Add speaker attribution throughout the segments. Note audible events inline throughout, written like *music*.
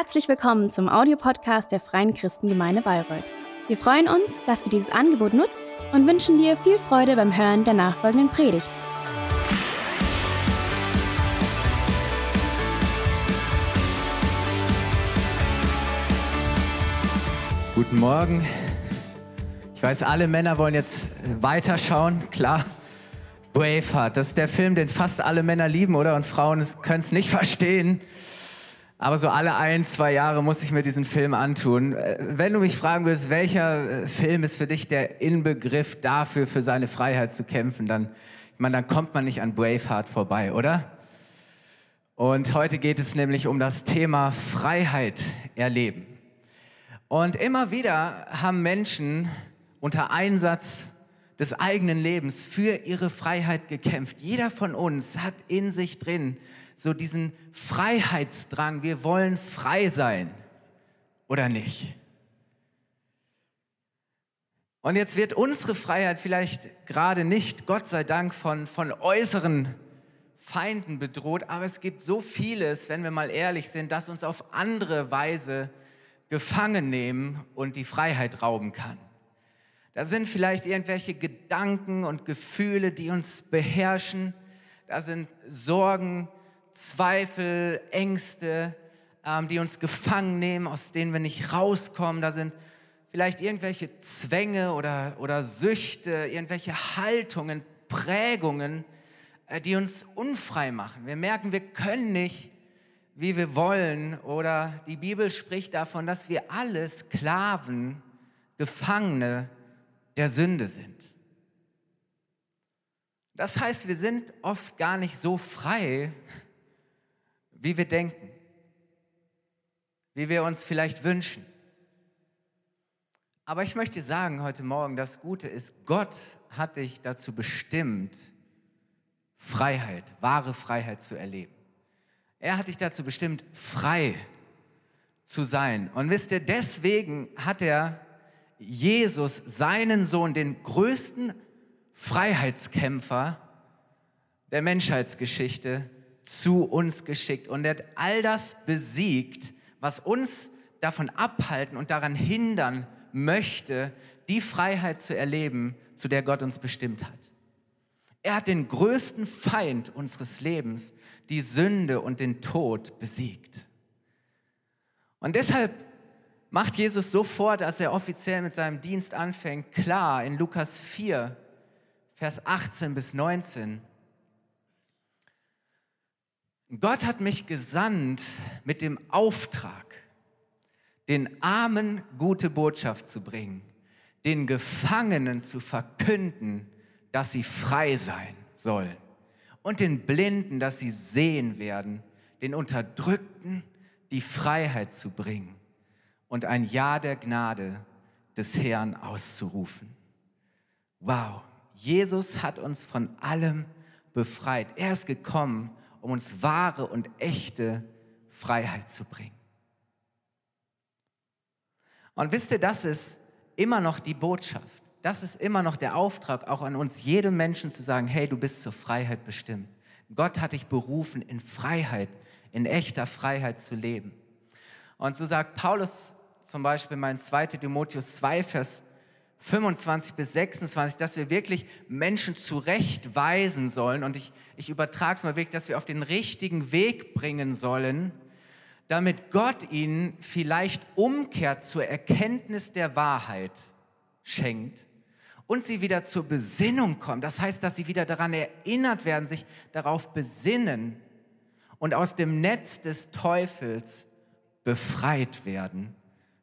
Speaker 1: Herzlich willkommen zum Audiopodcast der Freien Christengemeinde Bayreuth. Wir freuen uns, dass du dieses Angebot nutzt und wünschen dir viel Freude beim Hören der nachfolgenden Predigt.
Speaker 2: Guten Morgen. Ich weiß, alle Männer wollen jetzt weiterschauen, klar. Braveheart, das ist der Film, den fast alle Männer lieben, oder? Und Frauen können es nicht verstehen. Aber so alle ein, zwei Jahre muss ich mir diesen Film antun. Äh, wenn du mich fragen würdest, welcher äh, Film ist für dich der Inbegriff dafür, für seine Freiheit zu kämpfen, dann, ich meine, dann kommt man nicht an Braveheart vorbei, oder? Und heute geht es nämlich um das Thema Freiheit erleben. Und immer wieder haben Menschen unter Einsatz des eigenen Lebens für ihre Freiheit gekämpft. Jeder von uns hat in sich drin so diesen Freiheitsdrang. Wir wollen frei sein oder nicht? Und jetzt wird unsere Freiheit vielleicht gerade nicht, Gott sei Dank, von, von äußeren Feinden bedroht, aber es gibt so vieles, wenn wir mal ehrlich sind, das uns auf andere Weise gefangen nehmen und die Freiheit rauben kann. Da sind vielleicht irgendwelche Gedanken und Gefühle, die uns beherrschen. Da sind Sorgen, Zweifel, Ängste, ähm, die uns gefangen nehmen, aus denen wir nicht rauskommen. Da sind vielleicht irgendwelche Zwänge oder, oder Süchte, irgendwelche Haltungen, Prägungen, äh, die uns unfrei machen. Wir merken, wir können nicht, wie wir wollen. Oder die Bibel spricht davon, dass wir alle Sklaven, Gefangene der Sünde sind. Das heißt, wir sind oft gar nicht so frei, wie wir denken, wie wir uns vielleicht wünschen. Aber ich möchte sagen heute Morgen, das Gute ist, Gott hat dich dazu bestimmt, Freiheit, wahre Freiheit zu erleben. Er hat dich dazu bestimmt, frei zu sein. Und wisst ihr, deswegen hat er Jesus, seinen Sohn, den größten Freiheitskämpfer der Menschheitsgeschichte, zu uns geschickt. Und er hat all das besiegt, was uns davon abhalten und daran hindern möchte, die Freiheit zu erleben, zu der Gott uns bestimmt hat. Er hat den größten Feind unseres Lebens, die Sünde und den Tod, besiegt. Und deshalb macht Jesus sofort, als er offiziell mit seinem Dienst anfängt, klar in Lukas 4, Vers 18 bis 19. Gott hat mich gesandt mit dem Auftrag, den Armen gute Botschaft zu bringen, den Gefangenen zu verkünden, dass sie frei sein sollen und den Blinden, dass sie sehen werden, den Unterdrückten die Freiheit zu bringen und ein Ja der Gnade des Herrn auszurufen. Wow, Jesus hat uns von allem befreit. Er ist gekommen, um uns wahre und echte Freiheit zu bringen. Und wisst ihr, das ist immer noch die Botschaft. Das ist immer noch der Auftrag, auch an uns, jedem Menschen zu sagen, hey, du bist zur Freiheit bestimmt. Gott hat dich berufen, in Freiheit, in echter Freiheit zu leben. Und so sagt Paulus zum Beispiel mein 2. Timotheus 2, Vers 25 bis 26, dass wir wirklich Menschen zurechtweisen sollen. Und ich, ich übertrage es mal wirklich, dass wir auf den richtigen Weg bringen sollen, damit Gott ihnen vielleicht Umkehr zur Erkenntnis der Wahrheit schenkt und sie wieder zur Besinnung kommen. Das heißt, dass sie wieder daran erinnert werden, sich darauf besinnen und aus dem Netz des Teufels befreit werden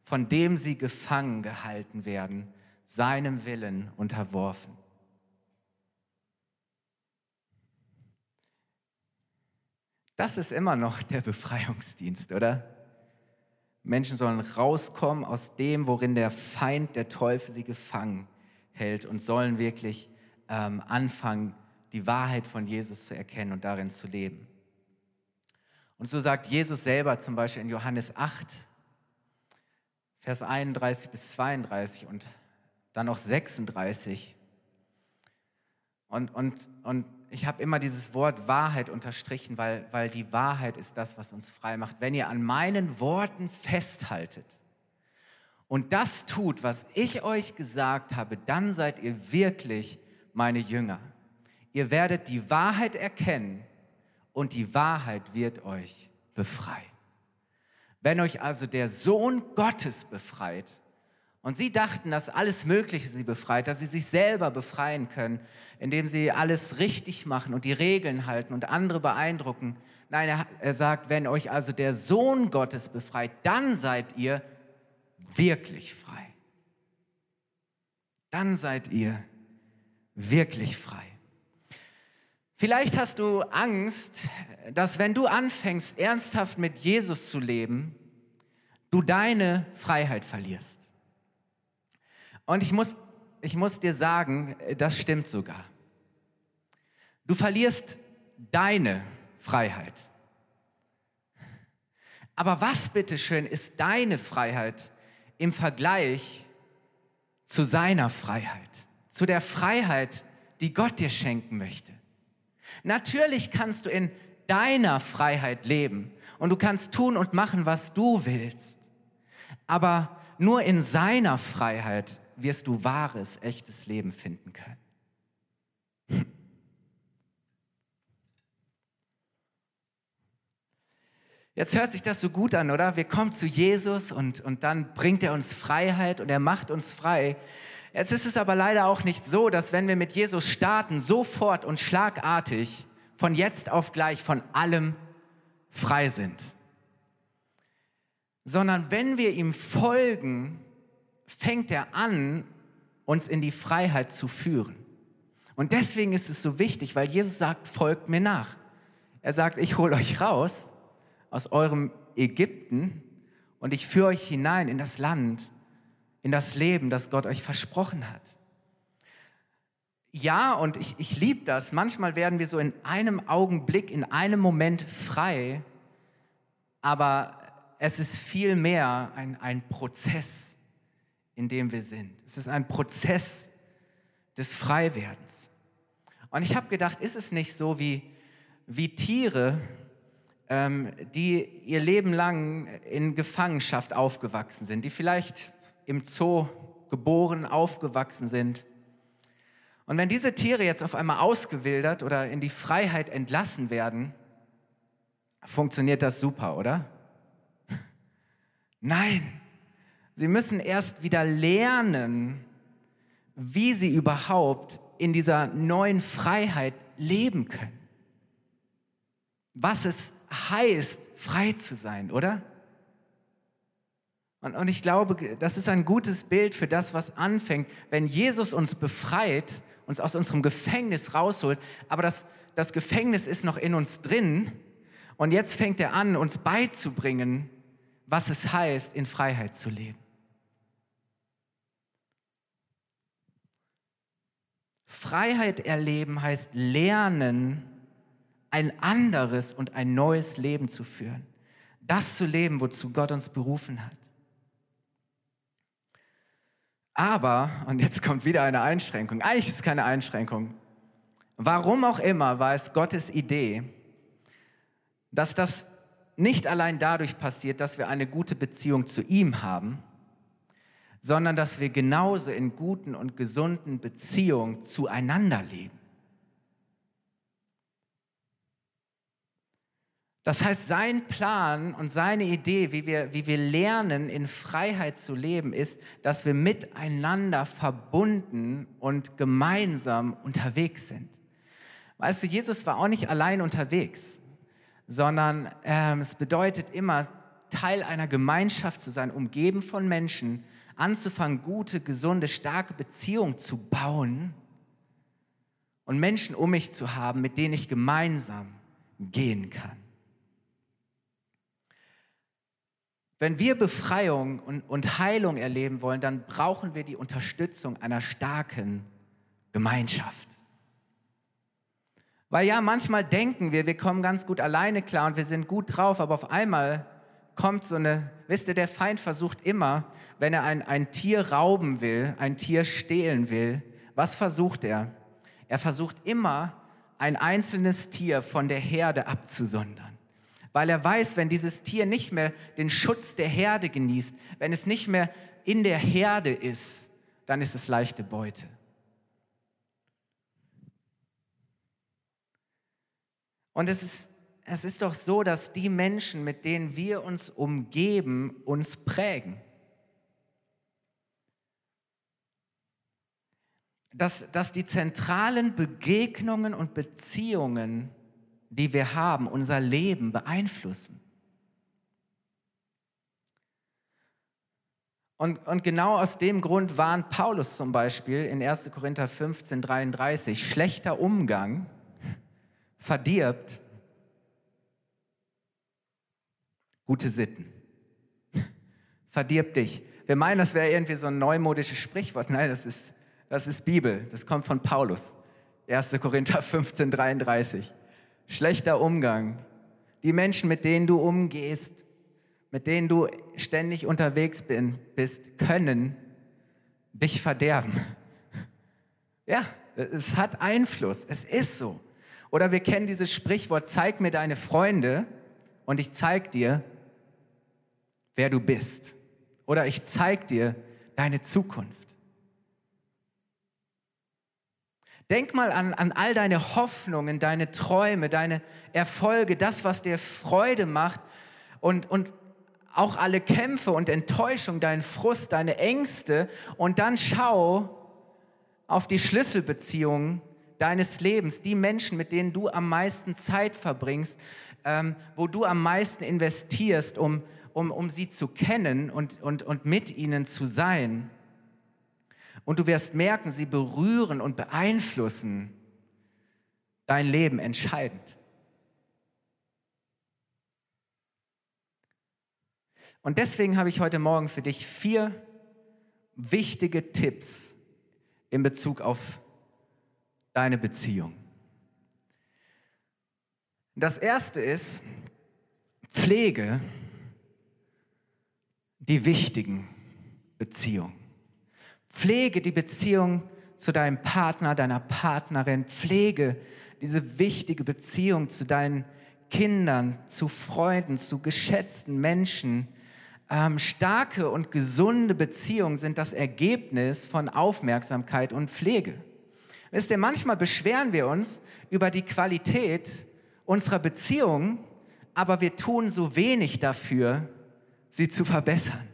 Speaker 2: von dem sie gefangen gehalten werden, seinem Willen unterworfen. Das ist immer noch der Befreiungsdienst, oder? Menschen sollen rauskommen aus dem, worin der Feind, der Teufel sie gefangen hält und sollen wirklich ähm, anfangen, die Wahrheit von Jesus zu erkennen und darin zu leben. Und so sagt Jesus selber zum Beispiel in Johannes 8, Vers 31 bis 32 und dann noch 36. Und, und, und ich habe immer dieses Wort Wahrheit unterstrichen, weil, weil die Wahrheit ist das, was uns frei macht. Wenn ihr an meinen Worten festhaltet und das tut, was ich euch gesagt habe, dann seid ihr wirklich meine Jünger. Ihr werdet die Wahrheit erkennen und die Wahrheit wird euch befreien. Wenn euch also der Sohn Gottes befreit, und sie dachten, dass alles Mögliche sie befreit, dass sie sich selber befreien können, indem sie alles richtig machen und die Regeln halten und andere beeindrucken. Nein, er, er sagt, wenn euch also der Sohn Gottes befreit, dann seid ihr wirklich frei. Dann seid ihr wirklich frei. Vielleicht hast du Angst, dass wenn du anfängst, ernsthaft mit Jesus zu leben, du deine Freiheit verlierst. Und ich muss, ich muss dir sagen, das stimmt sogar. Du verlierst deine Freiheit. Aber was bitteschön ist deine Freiheit im Vergleich zu seiner Freiheit, zu der Freiheit, die Gott dir schenken möchte? Natürlich kannst du in deiner Freiheit leben und du kannst tun und machen, was du willst. Aber nur in seiner Freiheit wirst du wahres, echtes Leben finden können. Jetzt hört sich das so gut an, oder? Wir kommen zu Jesus und, und dann bringt er uns Freiheit und er macht uns frei. Jetzt ist es aber leider auch nicht so, dass wenn wir mit Jesus starten, sofort und schlagartig von jetzt auf gleich von allem frei sind. Sondern wenn wir ihm folgen, fängt er an, uns in die Freiheit zu führen. Und deswegen ist es so wichtig, weil Jesus sagt, folgt mir nach. Er sagt, ich hole euch raus aus eurem Ägypten und ich führe euch hinein in das Land, in das Leben, das Gott euch versprochen hat. Ja, und ich, ich liebe das. Manchmal werden wir so in einem Augenblick, in einem Moment frei, aber es ist viel mehr ein, ein Prozess in dem wir sind. Es ist ein Prozess des Freiwerdens. Und ich habe gedacht, ist es nicht so wie, wie Tiere, ähm, die ihr Leben lang in Gefangenschaft aufgewachsen sind, die vielleicht im Zoo geboren, aufgewachsen sind. Und wenn diese Tiere jetzt auf einmal ausgewildert oder in die Freiheit entlassen werden, funktioniert das super, oder? *laughs* Nein, Sie müssen erst wieder lernen, wie sie überhaupt in dieser neuen Freiheit leben können. Was es heißt, frei zu sein, oder? Und, und ich glaube, das ist ein gutes Bild für das, was anfängt, wenn Jesus uns befreit, uns aus unserem Gefängnis rausholt, aber das, das Gefängnis ist noch in uns drin und jetzt fängt er an, uns beizubringen, was es heißt, in Freiheit zu leben. Freiheit erleben heißt lernen, ein anderes und ein neues Leben zu führen. Das zu leben, wozu Gott uns berufen hat. Aber, und jetzt kommt wieder eine Einschränkung, eigentlich ist es keine Einschränkung. Warum auch immer war es Gottes Idee, dass das nicht allein dadurch passiert, dass wir eine gute Beziehung zu ihm haben, sondern dass wir genauso in guten und gesunden Beziehungen zueinander leben. Das heißt, sein Plan und seine Idee, wie wir, wie wir lernen, in Freiheit zu leben, ist, dass wir miteinander verbunden und gemeinsam unterwegs sind. Weißt du, Jesus war auch nicht allein unterwegs, sondern äh, es bedeutet immer, Teil einer Gemeinschaft zu sein, umgeben von Menschen, anzufangen, gute, gesunde, starke Beziehungen zu bauen und Menschen um mich zu haben, mit denen ich gemeinsam gehen kann. Wenn wir Befreiung und, und Heilung erleben wollen, dann brauchen wir die Unterstützung einer starken Gemeinschaft. Weil ja, manchmal denken wir, wir kommen ganz gut alleine klar und wir sind gut drauf, aber auf einmal kommt so eine, wisst ihr, der Feind versucht immer, wenn er ein, ein Tier rauben will, ein Tier stehlen will, was versucht er? Er versucht immer, ein einzelnes Tier von der Herde abzusondern. Weil er weiß, wenn dieses Tier nicht mehr den Schutz der Herde genießt, wenn es nicht mehr in der Herde ist, dann ist es leichte Beute. Und es ist, es ist doch so, dass die Menschen, mit denen wir uns umgeben, uns prägen. Dass, dass die zentralen Begegnungen und Beziehungen, die wir haben, unser Leben beeinflussen. Und, und, genau aus dem Grund warnt Paulus zum Beispiel in 1. Korinther 15, 33, schlechter Umgang verdirbt gute Sitten. Verdirbt dich. Wir meinen, das wäre irgendwie so ein neumodisches Sprichwort. Nein, das ist, das ist Bibel. Das kommt von Paulus. 1. Korinther *laughs* 15, 33. Schlechter Umgang. Die Menschen, mit denen du umgehst, mit denen du ständig unterwegs bin, bist, können dich verderben. *laughs* Ja, es hat Einfluss. Es ist so. Oder wir kennen dieses Sprichwort, zeig mir deine Freunde und ich zeig dir, wer du bist. Oder ich zeig dir deine Zukunft. Denk mal an, an all deine Hoffnungen, deine Träume, deine Erfolge, das, was dir Freude macht und, und auch alle Kämpfe und Enttäuschung, deinen Frust, deine Ängste und dann schau auf die Schlüsselbeziehungen, deines Lebens, die Menschen, mit denen du am meisten Zeit verbringst, ähm, wo du am meisten investierst, um, um, um sie zu kennen und, und, und mit ihnen zu sein. Und du wirst merken, sie berühren und beeinflussen dein Leben entscheidend. Und deswegen habe ich heute Morgen für dich vier wichtige Tipps in Bezug auf deine Beziehung. Das erste ist, pflege die wichtigen Beziehungen. Pflege die Beziehung zu deinem Partner, deiner Partnerin. Pflege diese wichtige Beziehung zu deinen Kindern, zu Freunden, zu geschätzten Menschen. Ähm, starke und gesunde Beziehungen sind das Ergebnis von Aufmerksamkeit und Pflege. Wisst ihr, manchmal beschweren wir uns über die Qualität unserer Beziehung, aber wir tun so wenig dafür, sie zu verbessern.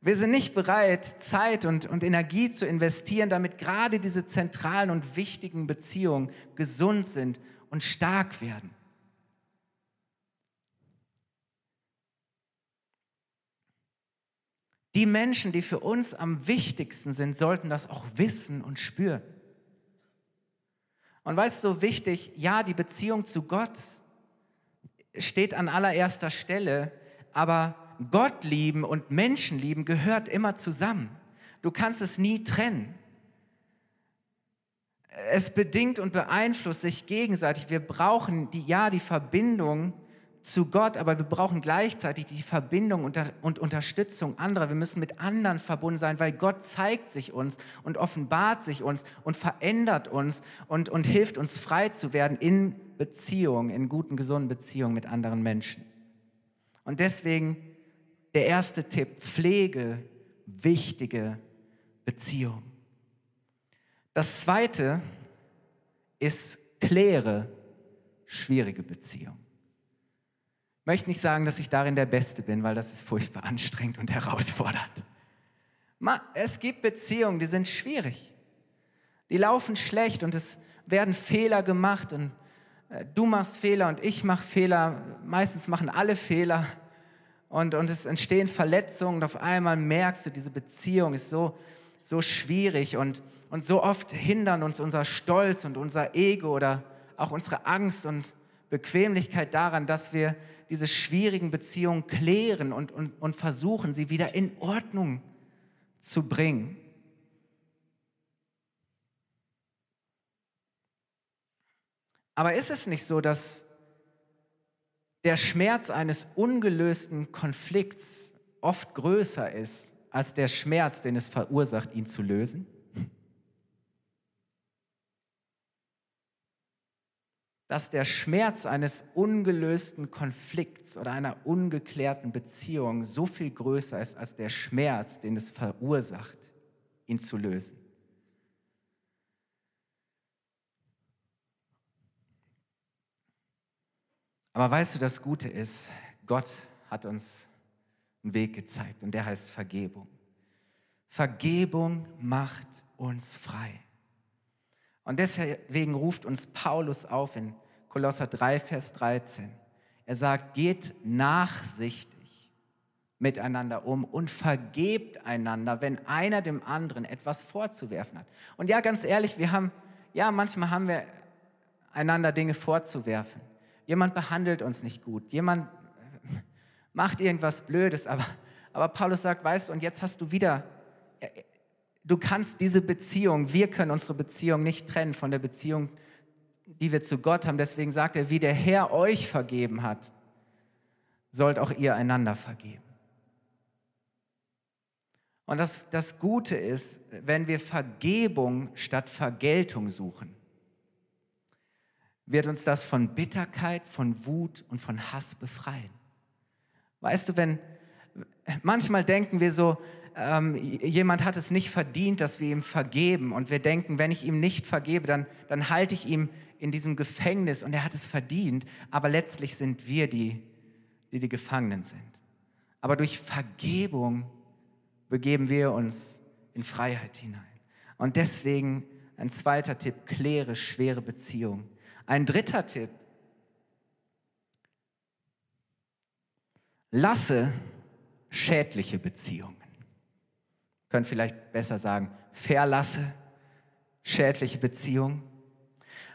Speaker 2: Wir sind nicht bereit, Zeit und, und Energie zu investieren, damit gerade diese zentralen und wichtigen Beziehungen gesund sind und stark werden. Die Menschen, die für uns am wichtigsten sind, sollten das auch wissen und spüren. Und weißt du, so wichtig, ja, die Beziehung zu Gott steht an allererster Stelle, aber Gott lieben und Menschen lieben gehört immer zusammen. Du kannst es nie trennen. Es bedingt und beeinflusst sich gegenseitig. Wir brauchen die, ja, die Verbindung zu Gott, aber wir brauchen gleichzeitig die Verbindung und Unterstützung anderer. Wir müssen mit anderen verbunden sein, weil Gott zeigt sich uns und offenbart sich uns und verändert uns und, und hilft uns frei zu werden in Beziehungen, in guten, gesunden Beziehungen mit anderen Menschen. Und deswegen der erste Tipp, pflege wichtige Beziehungen. Das zweite ist, kläre schwierige Beziehungen möchte nicht sagen, dass ich darin der Beste bin, weil das ist furchtbar anstrengend und herausfordernd. Es gibt Beziehungen, die sind schwierig. Die laufen schlecht und es werden Fehler gemacht und du machst Fehler und ich mache Fehler. Meistens machen alle Fehler und, und es entstehen Verletzungen und auf einmal merkst du, diese Beziehung ist so, so schwierig und, und so oft hindern uns unser Stolz und unser Ego oder auch unsere Angst und Bequemlichkeit daran, dass wir diese schwierigen Beziehungen klären und, und, und versuchen, sie wieder in Ordnung zu bringen. Aber ist es nicht so, dass der Schmerz eines ungelösten Konflikts oft größer ist als der Schmerz, den es verursacht, ihn zu lösen? dass der Schmerz eines ungelösten Konflikts oder einer ungeklärten Beziehung so viel größer ist als der Schmerz, den es verursacht, ihn zu lösen. Aber weißt du, das Gute ist, Gott hat uns einen Weg gezeigt und der heißt Vergebung. Vergebung macht uns frei. Und deswegen ruft uns Paulus auf in Kolosser 3, Vers 13. Er sagt, geht nachsichtig miteinander um und vergebt einander, wenn einer dem anderen etwas vorzuwerfen hat. Und ja, ganz ehrlich, wir haben, ja, manchmal haben wir einander Dinge vorzuwerfen. Jemand behandelt uns nicht gut, jemand macht irgendwas Blödes, aber, aber Paulus sagt, weißt du, und jetzt hast du wieder du kannst diese Beziehung, wir können unsere Beziehung nicht trennen von der Beziehung, die wir zu Gott haben. Deswegen sagt er, wie der Herr euch vergeben hat, sollt auch ihr einander vergeben. Und das, das Gute ist, wenn wir Vergebung statt Vergeltung suchen, wird uns das von Bitterkeit, von Wut und von Hass befreien. Weißt du, wenn manchmal denken wir so, ähm, jemand hat es nicht verdient, dass wir ihm vergeben. Und wir denken, wenn ich ihm nicht vergebe, dann, dann halte ich ihm in diesem Gefängnis und er hat es verdient. Aber letztlich sind wir die, die die Gefangenen sind. Aber durch Vergebung begeben wir uns in Freiheit hinein. Und deswegen ein zweiter Tipp, kläre schwere Beziehungen. Ein dritter Tipp, lasse schädliche Beziehungen können vielleicht besser sagen, verlasse schädliche Beziehungen.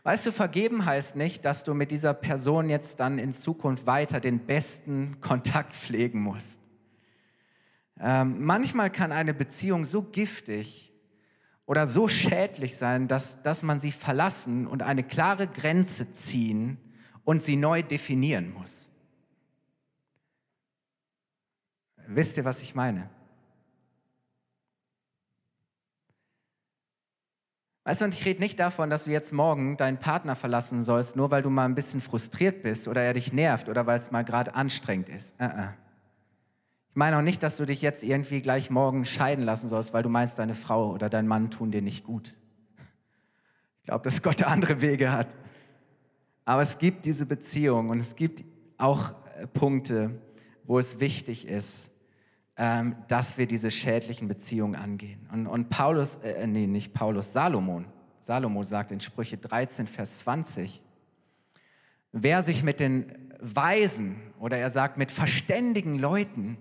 Speaker 2: Weißt du, vergeben heißt nicht, dass du mit dieser Person jetzt dann in Zukunft weiter den besten Kontakt pflegen musst. Ähm, manchmal kann eine Beziehung so giftig oder so schädlich sein, dass, dass man sie verlassen und eine klare Grenze ziehen und sie neu definieren muss. Wisst ihr, was ich meine? Weißt du, und ich rede nicht davon, dass du jetzt morgen deinen Partner verlassen sollst, nur weil du mal ein bisschen frustriert bist oder er dich nervt oder weil es mal gerade anstrengend ist. Uh -uh. Ich meine auch nicht, dass du dich jetzt irgendwie gleich morgen scheiden lassen sollst, weil du meinst, deine Frau oder dein Mann tun dir nicht gut. Ich glaube, dass Gott andere Wege hat. Aber es gibt diese Beziehung und es gibt auch äh, Punkte, wo es wichtig ist, ähm, dass wir diese schädlichen Beziehungen angehen. Und, und Paulus, äh, äh, nee, nicht Paulus, Salomon, Salomo sagt in Sprüche 13, Vers 20, wer sich mit den Weisen oder er sagt mit verständigen Leuten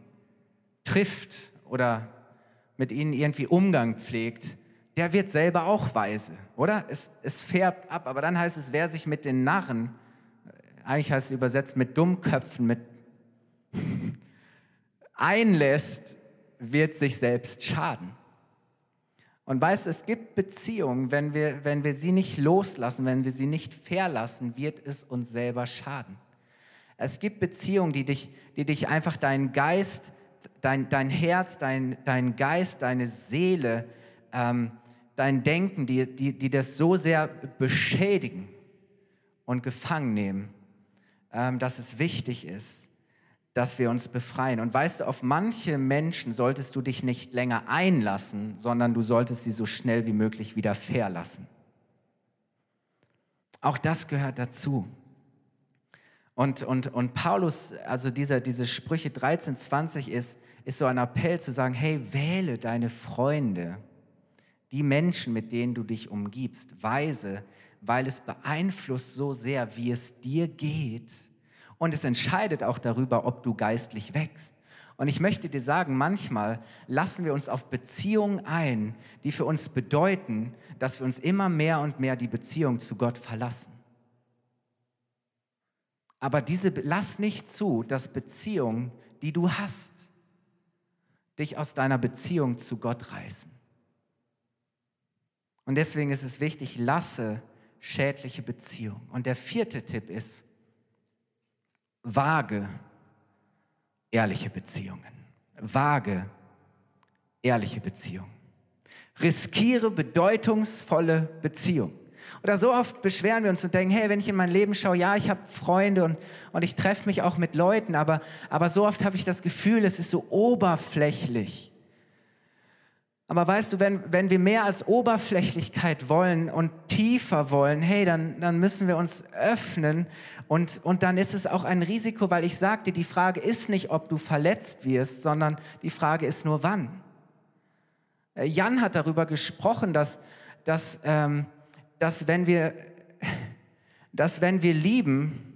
Speaker 2: trifft oder mit ihnen irgendwie Umgang pflegt, der wird selber auch weise, oder? Es, es färbt ab, aber dann heißt es, wer sich mit den Narren, äh, eigentlich heißt es übersetzt mit Dummköpfen, mit *laughs* einlässt, wird sich selbst schaden. Und weißt es gibt Beziehungen, wenn wir, wenn wir sie nicht loslassen, wenn wir sie nicht verlassen, wird es uns selber schaden. Es gibt Beziehungen, die dich, die dich einfach deinen Geist, dein, dein Herz, dein, dein Geist, deine Seele, ähm, dein Denken, die, die, die das so sehr beschädigen und gefangen nehmen, ähm, dass es wichtig ist, dass wir uns befreien. Und weißt du, auf manche Menschen solltest du dich nicht länger einlassen, sondern du solltest sie so schnell wie möglich wieder verlassen. Auch das gehört dazu. Und, und, und Paulus, also dieser, diese Sprüche 13, 20 ist, ist so ein Appell zu sagen, hey, wähle deine Freunde, die Menschen, mit denen du dich umgibst, weise, weil es beeinflusst so sehr, wie es dir geht und es entscheidet auch darüber, ob du geistlich wächst. Und ich möchte dir sagen, manchmal lassen wir uns auf Beziehungen ein, die für uns bedeuten, dass wir uns immer mehr und mehr die Beziehung zu Gott verlassen. Aber diese, lass nicht zu, dass Beziehungen, die du hast, dich aus deiner Beziehung zu Gott reißen. Und deswegen ist es wichtig, lasse schädliche Beziehungen. Und der vierte Tipp ist, vage, ehrliche Beziehungen. Vage, ehrliche Beziehungen. Riskiere bedeutungsvolle Beziehungen. Oder so oft beschweren wir uns und denken, hey, wenn ich in mein Leben schaue, ja, ich habe Freunde und, und ich treffe mich auch mit Leuten, aber, aber so oft habe ich das Gefühl, es ist so oberflächlich. Aber weißt du, wenn, wenn wir mehr als Oberflächlichkeit wollen und tiefer wollen, hey, dann, dann müssen wir uns öffnen und, und dann ist es auch ein Risiko, weil ich sagte, die Frage ist nicht, ob du verletzt wirst, sondern die Frage ist nur wann. Äh, Jan hat darüber gesprochen, dass, dass, ähm, dass, wenn wir, dass wenn wir lieben,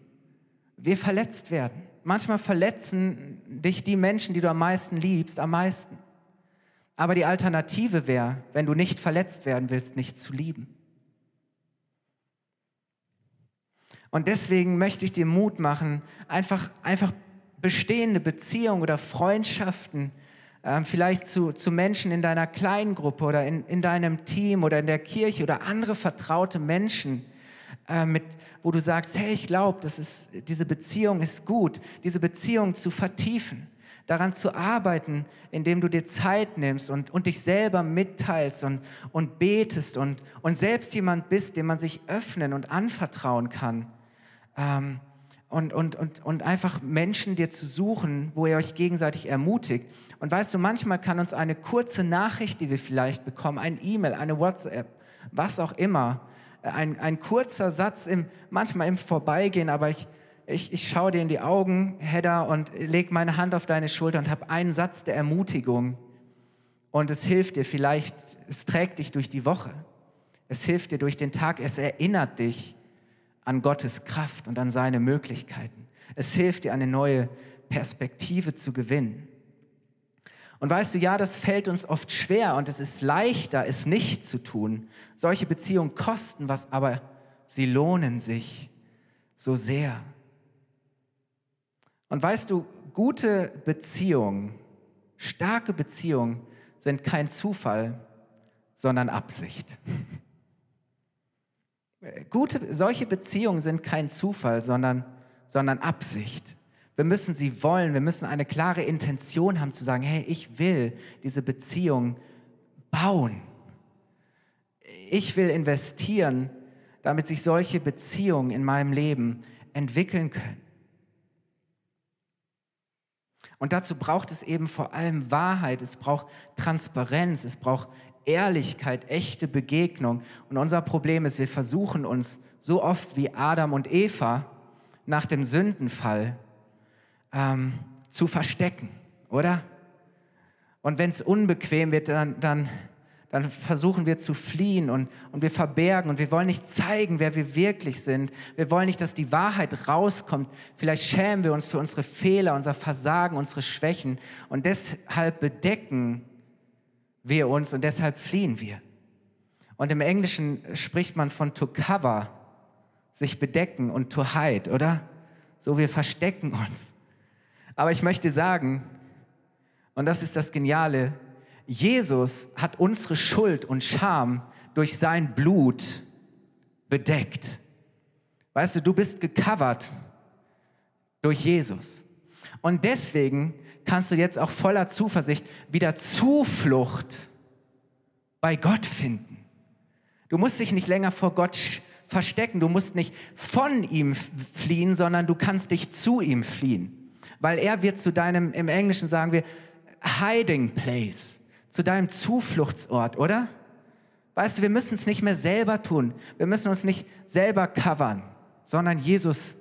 Speaker 2: wir verletzt werden. Manchmal verletzen dich die Menschen, die du am meisten liebst, am meisten. Aber die Alternative wäre, wenn du nicht verletzt werden willst, nicht zu lieben. Und deswegen möchte ich dir Mut machen, einfach, einfach bestehende Beziehungen oder Freundschaften, vielleicht zu, zu Menschen in deiner Kleingruppe oder in, in deinem Team oder in der Kirche oder andere vertraute Menschen, äh, mit, wo du sagst, hey, ich glaube, diese Beziehung ist gut, diese Beziehung zu vertiefen daran zu arbeiten, indem du dir Zeit nimmst und, und dich selber mitteilst und, und betest und, und selbst jemand bist, dem man sich öffnen und anvertrauen kann. Ähm, und, und, und, und einfach Menschen dir zu suchen, wo ihr euch gegenseitig ermutigt. Und weißt du, manchmal kann uns eine kurze Nachricht, die wir vielleicht bekommen, ein E-Mail, eine WhatsApp, was auch immer, ein, ein kurzer Satz, im, manchmal im Vorbeigehen, aber ich, ich, ich schaue dir in die Augen, Hedda, und leg meine Hand auf deine Schulter und habe einen Satz der Ermutigung. Und es hilft dir vielleicht, es trägt dich durch die Woche. Es hilft dir durch den Tag, es erinnert dich an Gottes Kraft und an seine Möglichkeiten. Es hilft dir, eine neue Perspektive zu gewinnen. Und weißt du, ja, das fällt uns oft schwer und es ist leichter, es nicht zu tun. Solche Beziehungen kosten was, aber sie lohnen sich so sehr. Und weißt du, gute Beziehungen, starke Beziehungen sind kein Zufall, sondern Absicht. Gute, solche Beziehungen sind kein Zufall, sondern, sondern Absicht. Wir müssen sie wollen, wir müssen eine klare Intention haben zu sagen, hey, ich will diese Beziehung bauen. Ich will investieren, damit sich solche Beziehungen in meinem Leben entwickeln können. Und dazu braucht es eben vor allem Wahrheit, es braucht Transparenz, es braucht Ehrlichkeit, echte Begegnung. Und unser Problem ist, wir versuchen uns so oft wie Adam und Eva nach dem Sündenfall ähm, zu verstecken, oder? Und wenn es unbequem wird, dann, dann dann versuchen wir zu fliehen und, und wir verbergen und wir wollen nicht zeigen, wer wir wirklich sind. Wir wollen nicht, dass die Wahrheit rauskommt. Vielleicht schämen wir uns für unsere Fehler, unser Versagen, unsere Schwächen und deshalb bedecken wir uns und deshalb fliehen wir. Und im Englischen spricht man von to cover, sich bedecken und to hide, oder? So, wir verstecken uns. Aber ich möchte sagen, und das ist das Geniale, Jesus hat unsere Schuld und Scham durch sein Blut bedeckt. Weißt du, du bist gecovert durch Jesus. Und deswegen kannst du jetzt auch voller Zuversicht wieder Zuflucht bei Gott finden. Du musst dich nicht länger vor Gott verstecken, du musst nicht von ihm fliehen, sondern du kannst dich zu ihm fliehen. Weil er wird zu deinem, im Englischen sagen wir, hiding place zu deinem Zufluchtsort, oder? Weißt du, wir müssen es nicht mehr selber tun. Wir müssen uns nicht selber covern, sondern Jesus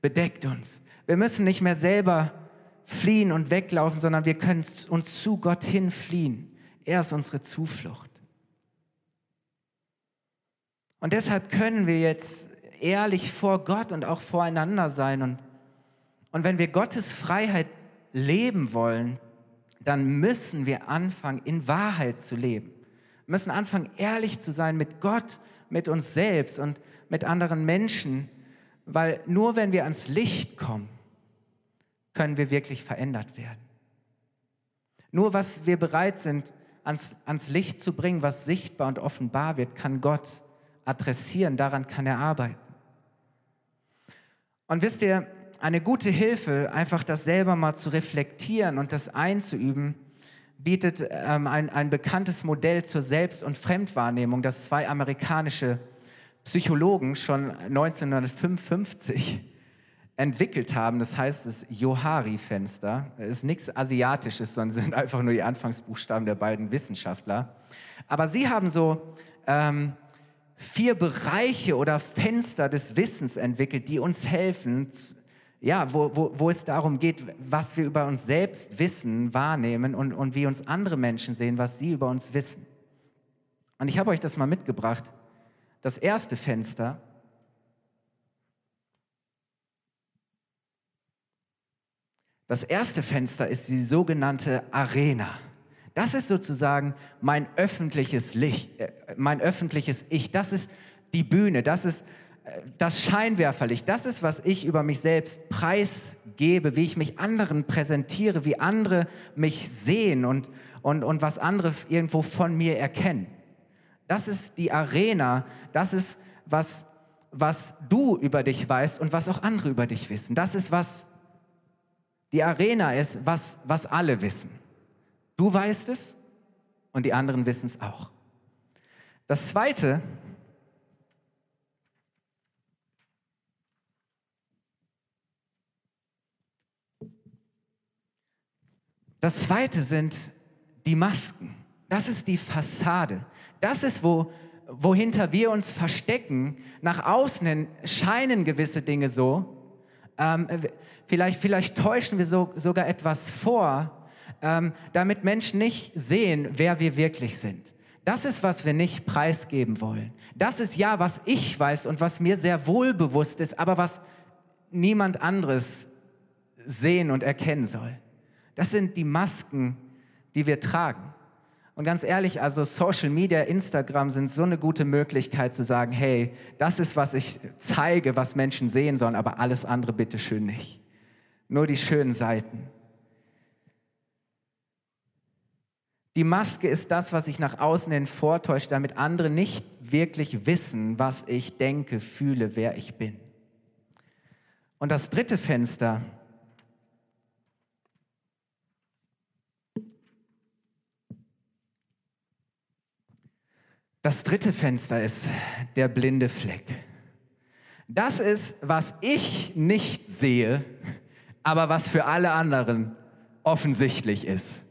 Speaker 2: bedeckt uns. Wir müssen nicht mehr selber fliehen und weglaufen, sondern wir können uns zu Gott hin fliehen. Er ist unsere Zuflucht. Und deshalb können wir jetzt ehrlich vor Gott und auch voreinander sein. Und, und wenn wir Gottes Freiheit leben wollen, dann müssen wir anfangen, in Wahrheit zu leben. Wir müssen anfangen, ehrlich zu sein mit Gott, mit uns selbst und mit anderen Menschen, weil nur wenn wir ans Licht kommen, können wir wirklich verändert werden. Nur was wir bereit sind, ans, ans Licht zu bringen, was sichtbar und offenbar wird, kann Gott adressieren, daran kann er arbeiten. Und wisst ihr, eine gute Hilfe, einfach das selber mal zu reflektieren und das einzuüben, bietet ähm, ein, ein bekanntes Modell zur Selbst- und Fremdwahrnehmung, das zwei amerikanische Psychologen schon 1955 entwickelt haben. Das heißt das Johari-Fenster. Ist nichts Asiatisches, sondern sind einfach nur die Anfangsbuchstaben der beiden Wissenschaftler. Aber sie haben so ähm, vier Bereiche oder Fenster des Wissens entwickelt, die uns helfen, ja, wo, wo, wo es darum geht, was wir über uns selbst wissen, wahrnehmen und, und wie uns andere Menschen sehen, was sie über uns wissen. Und ich habe euch das mal mitgebracht. Das erste Fenster Das erste Fenster ist die sogenannte Arena. Das ist sozusagen mein öffentliches Licht, äh, mein öffentliches Ich. Das ist die Bühne. Das ist das Scheinwerferlicht. Das ist, was ich über mich selbst preisgebe, wie ich mich anderen präsentiere, wie andere mich sehen und, und, und was andere irgendwo von mir erkennen. Das ist die Arena. Das ist, was, was du über dich weißt und was auch andere über dich wissen. Das ist, was die Arena ist, was, was alle wissen. Du weißt es und die anderen wissen es auch. Das Zweite, das Zweite sind die Masken. Das ist die Fassade. Das ist, wo, wohinter wir uns verstecken. Nach außen scheinen gewisse Dinge so, ähm, vielleicht, vielleicht täuschen wir so, sogar etwas vor, ähm, damit Menschen nicht sehen, wer wir wirklich sind. Das ist, was wir nicht preisgeben wollen. Das ist ja, was ich weiß und was mir sehr wohl bewusst ist, aber was niemand anderes sehen und erkennen soll. Das sind die Masken, die wir tragen. Und ganz ehrlich, also Social Media, Instagram sind so eine gute Möglichkeit zu sagen, hey, das ist, was ich zeige, was Menschen sehen sollen, aber alles andere bitte schön nicht. Nur die schönen Seiten. Die Maske ist das, was ich nach außen hin vortäusche, damit andere nicht wirklich wissen, was ich denke, fühle, wer ich bin. Und das dritte Fenster Das dritte Fenster ist der blinde Fleck. Das ist, was ich nicht sehe, aber was für alle anderen offensichtlich ist.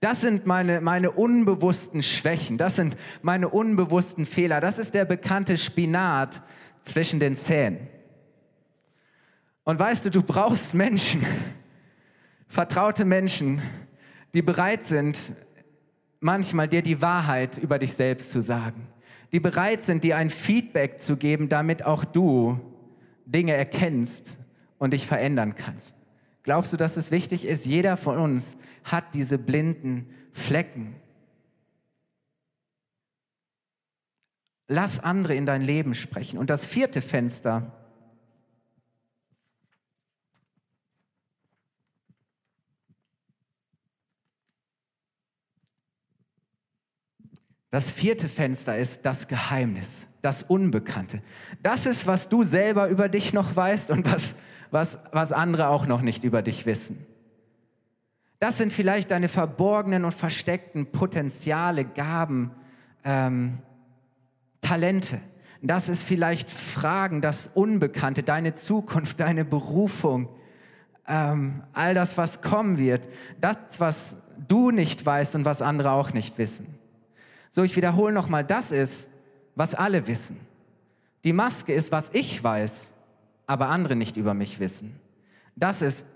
Speaker 2: Das sind meine, meine unbewussten Schwächen, das sind meine unbewussten Fehler, das ist der bekannte Spinat zwischen den Zähnen. Und weißt du, du brauchst Menschen, *laughs* vertraute Menschen, die bereit sind, manchmal dir die Wahrheit über dich selbst zu sagen, die bereit sind, dir ein Feedback zu geben, damit auch du Dinge erkennst und dich verändern kannst. Glaubst du, dass es wichtig ist? Jeder von uns hat diese blinden Flecken. Lass andere in dein Leben sprechen. Und das vierte Fenster Das vierte Fenster ist das Geheimnis, das Unbekannte. Das ist, was du selber über dich noch weißt und was, was, was andere auch noch nicht über dich wissen. Das sind vielleicht deine verborgenen und versteckten Potenziale, Gaben, ähm, Talente. Das ist vielleicht Fragen, das Unbekannte, deine Zukunft, deine Berufung, ähm, all das, was kommen wird, das, was du nicht weißt und was andere auch nicht wissen. So, ich wiederhole nochmal, das ist, was alle wissen. Die Maske ist, was ich weiß, aber andere nicht über mich wissen. Das ist,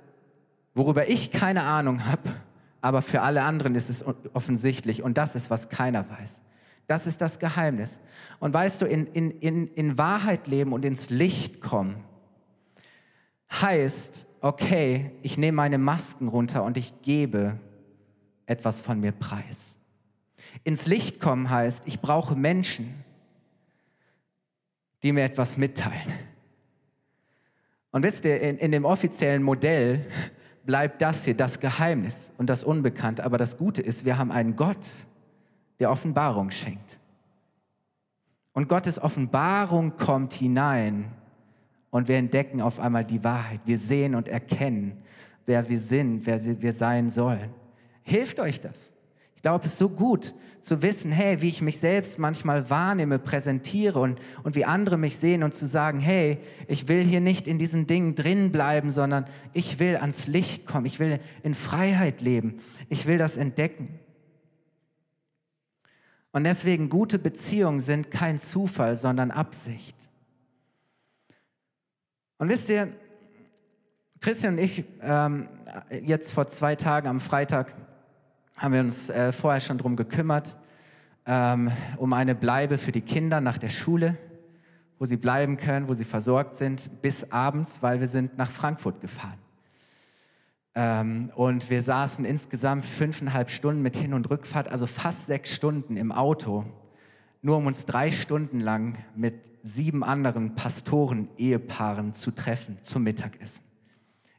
Speaker 2: worüber ich keine Ahnung habe, aber für alle anderen ist es offensichtlich und das ist, was keiner weiß. Das ist das Geheimnis. Und weißt du, in, in, in, in Wahrheit leben und ins Licht kommen, heißt, okay, ich nehme meine Masken runter und ich gebe etwas von mir preis. Ins Licht kommen heißt, ich brauche Menschen, die mir etwas mitteilen. Und wisst ihr, in, in dem offiziellen Modell bleibt das hier das Geheimnis und das Unbekannte. Aber das Gute ist, wir haben einen Gott, der Offenbarung schenkt. Und Gottes Offenbarung kommt hinein und wir entdecken auf einmal die Wahrheit. Wir sehen und erkennen, wer wir sind, wer wir sein sollen. Hilft euch das? Glaube, es ist so gut zu wissen, hey, wie ich mich selbst manchmal wahrnehme, präsentiere und, und wie andere mich sehen und zu sagen, hey, ich will hier nicht in diesen Dingen drin bleiben, sondern ich will ans Licht kommen, ich will in Freiheit leben, ich will das entdecken. Und deswegen gute Beziehungen sind kein Zufall, sondern Absicht. Und wisst ihr, Christian und ich, ähm, jetzt vor zwei Tagen am Freitag, haben wir uns äh, vorher schon darum gekümmert, ähm, um eine Bleibe für die Kinder nach der Schule, wo sie bleiben können, wo sie versorgt sind, bis abends, weil wir sind nach Frankfurt gefahren. Ähm, und wir saßen insgesamt fünfeinhalb Stunden mit Hin- und Rückfahrt, also fast sechs Stunden im Auto, nur um uns drei Stunden lang mit sieben anderen Pastoren-Ehepaaren zu treffen zum Mittagessen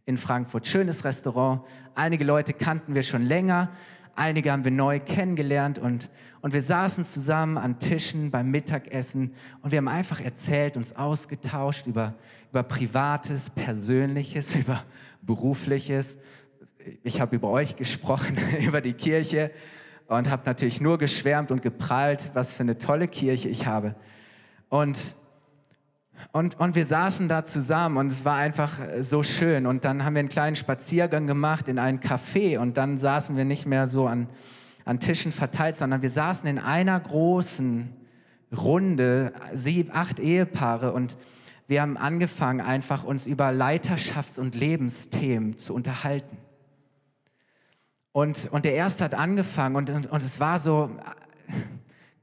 Speaker 2: in Frankfurt. Schönes Restaurant. Einige Leute kannten wir schon länger, einige haben wir neu kennengelernt und, und wir saßen zusammen an Tischen beim Mittagessen und wir haben einfach erzählt, uns ausgetauscht über, über Privates, Persönliches, *laughs* über Berufliches. Ich habe über euch gesprochen, *laughs* über die Kirche und habe natürlich nur geschwärmt und geprahlt, was für eine tolle Kirche ich habe. Und, und, und wir saßen da zusammen und es war einfach so schön. Und dann haben wir einen kleinen Spaziergang gemacht in ein Café und dann saßen wir nicht mehr so an, an Tischen verteilt, sondern wir saßen in einer großen Runde, sieben, acht Ehepaare und wir haben angefangen, einfach uns über Leiterschafts- und Lebensthemen zu unterhalten. Und, und der Erste hat angefangen und, und, und es war so,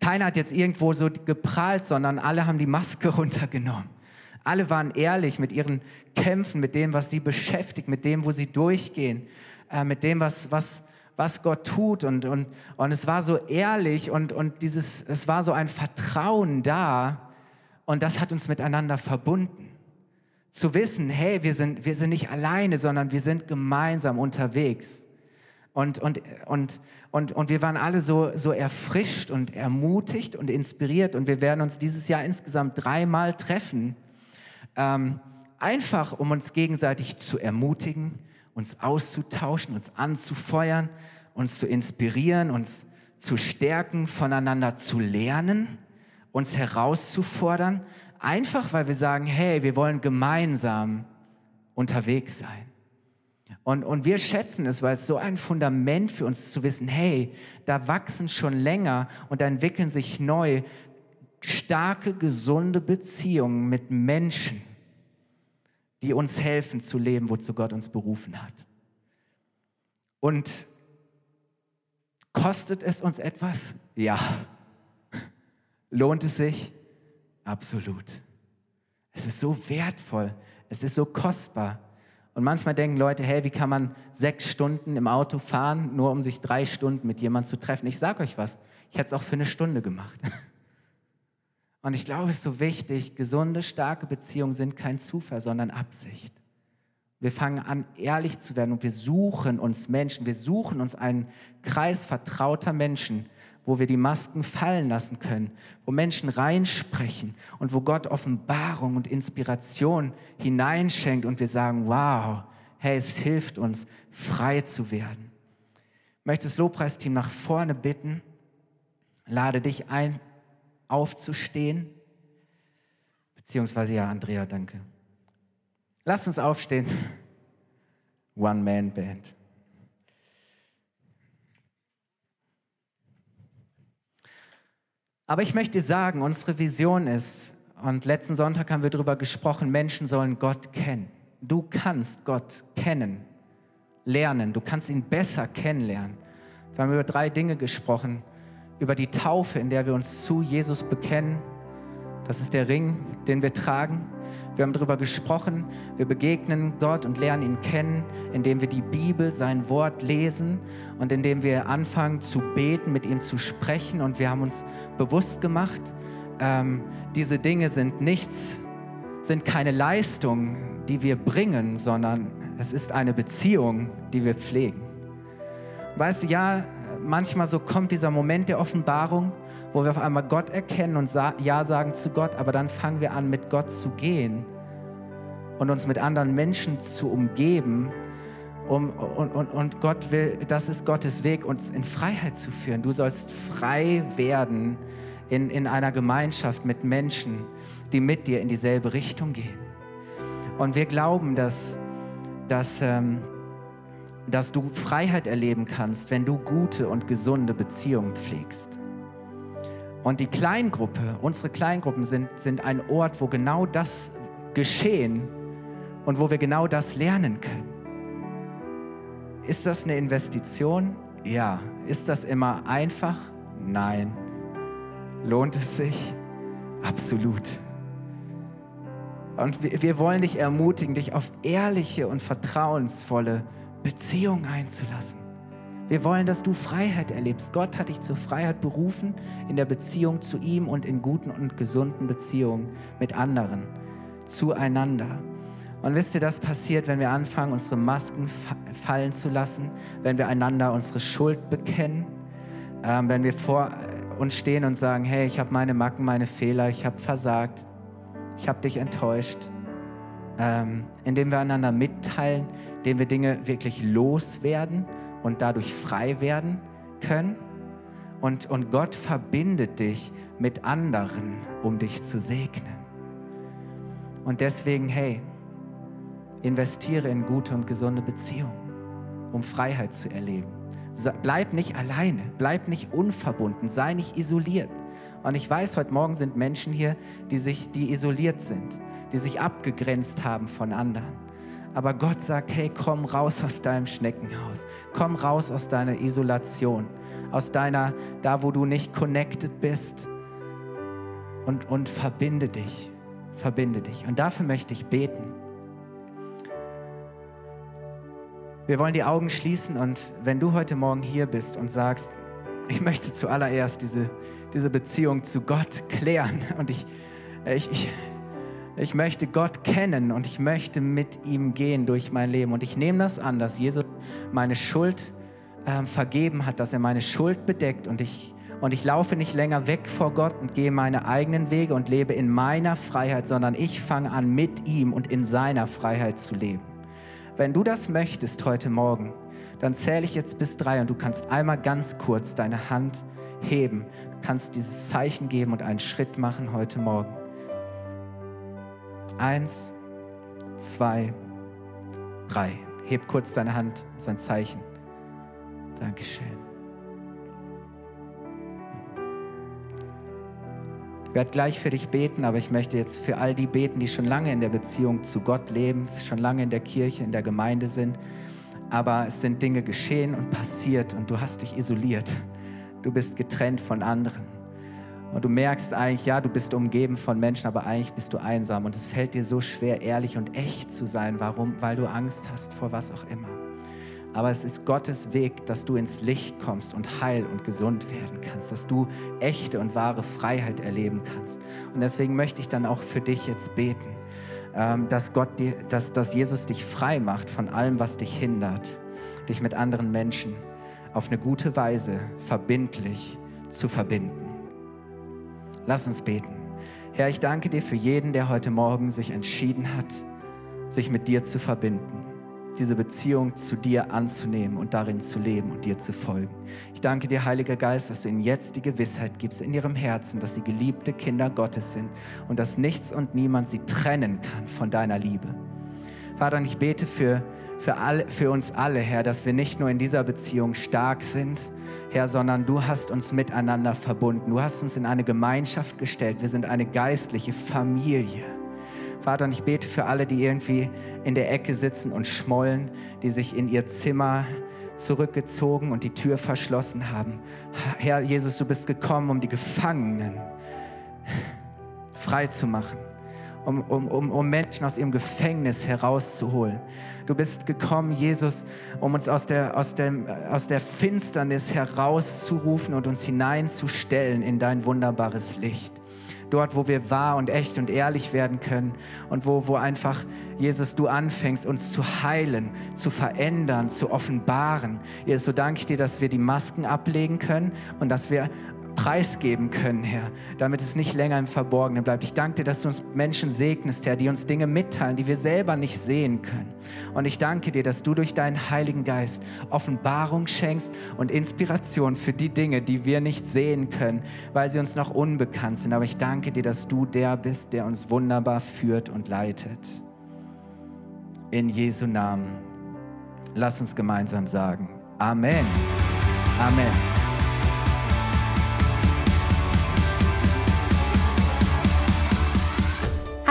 Speaker 2: keiner hat jetzt irgendwo so geprahlt, sondern alle haben die Maske *laughs* runtergenommen. Alle waren ehrlich mit ihren Kämpfen, mit dem, was sie beschäftigt, mit dem, wo sie durchgehen, äh, mit dem, was, was, was Gott tut. Und, und, und es war so ehrlich und, und dieses, es war so ein Vertrauen da, und das hat uns miteinander verbunden. Zu wissen, hey, wir sind, wir sind nicht alleine, sondern wir sind gemeinsam unterwegs. Und, und, und, und, und wir waren alle so, so erfrischt und ermutigt und inspiriert. Und wir werden uns dieses Jahr insgesamt dreimal treffen. Ähm, einfach, um uns gegenseitig zu ermutigen, uns auszutauschen, uns anzufeuern, uns zu inspirieren, uns zu stärken, voneinander zu lernen uns herauszufordern, einfach weil wir sagen, hey, wir wollen gemeinsam unterwegs sein. Und, und wir schätzen es, weil es so ein Fundament für uns ist, zu wissen, hey, da wachsen schon länger und da entwickeln sich neu starke, gesunde Beziehungen mit Menschen, die uns helfen zu leben, wozu Gott uns berufen hat. Und kostet es uns etwas? Ja. Lohnt es sich? Absolut. Es ist so wertvoll, es ist so kostbar. Und manchmal denken Leute, hey, wie kann man sechs Stunden im Auto fahren, nur um sich drei Stunden mit jemandem zu treffen? Ich sage euch was, ich hätte es auch für eine Stunde gemacht. *laughs* Und ich glaube, es ist so wichtig, gesunde, starke Beziehungen sind kein Zufall, sondern Absicht. Wir fangen an, ehrlich zu werden und wir suchen uns Menschen, wir suchen uns einen Kreis vertrauter Menschen, wo wir die Masken fallen lassen können, wo Menschen reinsprechen und wo Gott Offenbarung und Inspiration hineinschenkt und wir sagen, wow, hey, es hilft uns, frei zu werden. Ich möchte das Lobpreisteam nach vorne bitten, lade dich ein, aufzustehen, beziehungsweise ja, Andrea, danke. Lass uns aufstehen. One-Man-Band. Aber ich möchte sagen, unsere Vision ist, und letzten Sonntag haben wir darüber gesprochen, Menschen sollen Gott kennen. Du kannst Gott kennen, lernen, du kannst ihn besser kennenlernen. Wir haben über drei Dinge gesprochen. Über die Taufe, in der wir uns zu Jesus bekennen. Das ist der Ring, den wir tragen. Wir haben darüber gesprochen, wir begegnen Gott und lernen ihn kennen, indem wir die Bibel, sein Wort lesen und indem wir anfangen zu beten, mit ihm zu sprechen. Und wir haben uns bewusst gemacht, ähm, diese Dinge sind nichts, sind keine Leistung, die wir bringen, sondern es ist eine Beziehung, die wir pflegen. Weißt du, ja, manchmal so kommt dieser Moment der Offenbarung wo wir auf einmal Gott erkennen und Ja sagen zu Gott, aber dann fangen wir an, mit Gott zu gehen und uns mit anderen Menschen zu umgeben, Um, und, und, und Gott will, das ist Gottes Weg, uns in Freiheit zu führen. Du sollst frei werden in, in einer Gemeinschaft mit Menschen, die mit dir in dieselbe Richtung gehen. Und wir glauben, dass, dass, ähm, dass du Freiheit erleben kannst, wenn du gute und gesunde Beziehungen pflegst. Und die Kleingruppe, unsere Kleingruppen sind, sind ein Ort, wo genau das geschehen und wo wir genau das lernen können. Ist das eine Investition? Ja. Ist das immer einfach? Nein. Lohnt es sich? Absolut. Und wir wollen dich ermutigen, dich auf ehrliche und vertrauensvolle Beziehungen einzulassen. Wir wollen, dass du Freiheit erlebst. Gott hat dich zur Freiheit berufen in der Beziehung zu ihm und in guten und gesunden Beziehungen mit anderen, zueinander. Und wisst ihr, das passiert, wenn wir anfangen, unsere Masken fallen zu lassen, wenn wir einander unsere Schuld bekennen, ähm, wenn wir vor uns stehen und sagen, hey, ich habe meine Macken, meine Fehler, ich habe versagt, ich habe dich enttäuscht, ähm, indem wir einander mitteilen, indem wir Dinge wirklich loswerden und dadurch frei werden können. Und, und Gott verbindet dich mit anderen, um dich zu segnen. Und deswegen, hey, investiere in gute und gesunde Beziehungen, um Freiheit zu erleben. Bleib nicht alleine, bleib nicht unverbunden, sei nicht isoliert. Und ich weiß, heute Morgen sind Menschen hier, die sich, die isoliert sind, die sich abgegrenzt haben von anderen. Aber Gott sagt, hey, komm raus aus deinem Schneckenhaus, komm raus aus deiner Isolation, aus deiner, da wo du nicht connected bist und, und verbinde dich, verbinde dich. Und dafür möchte ich beten. Wir wollen die Augen schließen und wenn du heute Morgen hier bist und sagst, ich möchte zuallererst diese, diese Beziehung zu Gott klären *laughs* und ich, ich, ich, ich möchte Gott kennen und ich möchte mit ihm gehen durch mein Leben. Und ich nehme das an, dass Jesus meine Schuld äh, vergeben hat, dass er meine Schuld bedeckt und ich, und ich laufe nicht länger weg vor Gott und gehe meine eigenen Wege und lebe in meiner Freiheit, sondern ich fange an, mit ihm und in seiner Freiheit zu leben. Wenn du das möchtest heute Morgen, dann zähle ich jetzt bis drei und du kannst einmal ganz kurz deine Hand heben. Du kannst dieses Zeichen geben und einen Schritt machen heute Morgen. Eins, zwei, drei. Heb kurz deine Hand, sein Zeichen. Dankeschön. Ich werde gleich für dich beten, aber ich möchte jetzt für all die beten, die schon lange in der Beziehung zu Gott leben, schon lange in der Kirche, in der Gemeinde sind. Aber es sind Dinge geschehen und passiert und du hast dich isoliert. Du bist getrennt von anderen. Und du merkst eigentlich, ja, du bist umgeben von Menschen, aber eigentlich bist du einsam. Und es fällt dir so schwer, ehrlich und echt zu sein. Warum? Weil du Angst hast vor was auch immer. Aber es ist Gottes Weg, dass du ins Licht kommst und heil und gesund werden kannst, dass du echte und wahre Freiheit erleben kannst. Und deswegen möchte ich dann auch für dich jetzt beten, ähm, dass, Gott dir, dass, dass Jesus dich frei macht von allem, was dich hindert, dich mit anderen Menschen auf eine gute Weise verbindlich zu verbinden. Lass uns beten. Herr, ich danke dir für jeden, der heute Morgen sich entschieden hat, sich mit dir zu verbinden diese Beziehung zu dir anzunehmen und darin zu leben und dir zu folgen. Ich danke dir, Heiliger Geist, dass du ihnen jetzt die Gewissheit gibst in ihrem Herzen, dass sie geliebte Kinder Gottes sind und dass nichts und niemand sie trennen kann von deiner Liebe. Vater, ich bete für, für, alle, für uns alle, Herr, dass wir nicht nur in dieser Beziehung stark sind, Herr, sondern du hast uns miteinander verbunden. Du hast uns in eine Gemeinschaft gestellt. Wir sind eine geistliche Familie. Vater, ich bete für alle, die irgendwie in der Ecke sitzen und schmollen, die sich in ihr Zimmer zurückgezogen und die Tür verschlossen haben. Herr Jesus, du bist gekommen, um die Gefangenen frei zu machen, um, um, um, um Menschen aus ihrem Gefängnis herauszuholen. Du bist gekommen, Jesus, um uns aus der, aus, dem, aus der Finsternis herauszurufen und uns hineinzustellen in dein wunderbares Licht dort, wo wir wahr und echt und ehrlich werden können und wo, wo einfach, Jesus, du anfängst, uns zu heilen, zu verändern, zu offenbaren. Jesus, so danke ich dir, dass wir die Masken ablegen können und dass wir preisgeben können, Herr, damit es nicht länger im Verborgenen bleibt. Ich danke dir, dass du uns Menschen segnest, Herr, die uns Dinge mitteilen, die wir selber nicht sehen können. Und ich danke dir, dass du durch deinen Heiligen Geist Offenbarung schenkst und Inspiration für die Dinge, die wir nicht sehen können, weil sie uns noch unbekannt sind. Aber ich danke dir, dass du der bist, der uns wunderbar führt und leitet. In Jesu Namen. Lass uns gemeinsam sagen. Amen. Amen.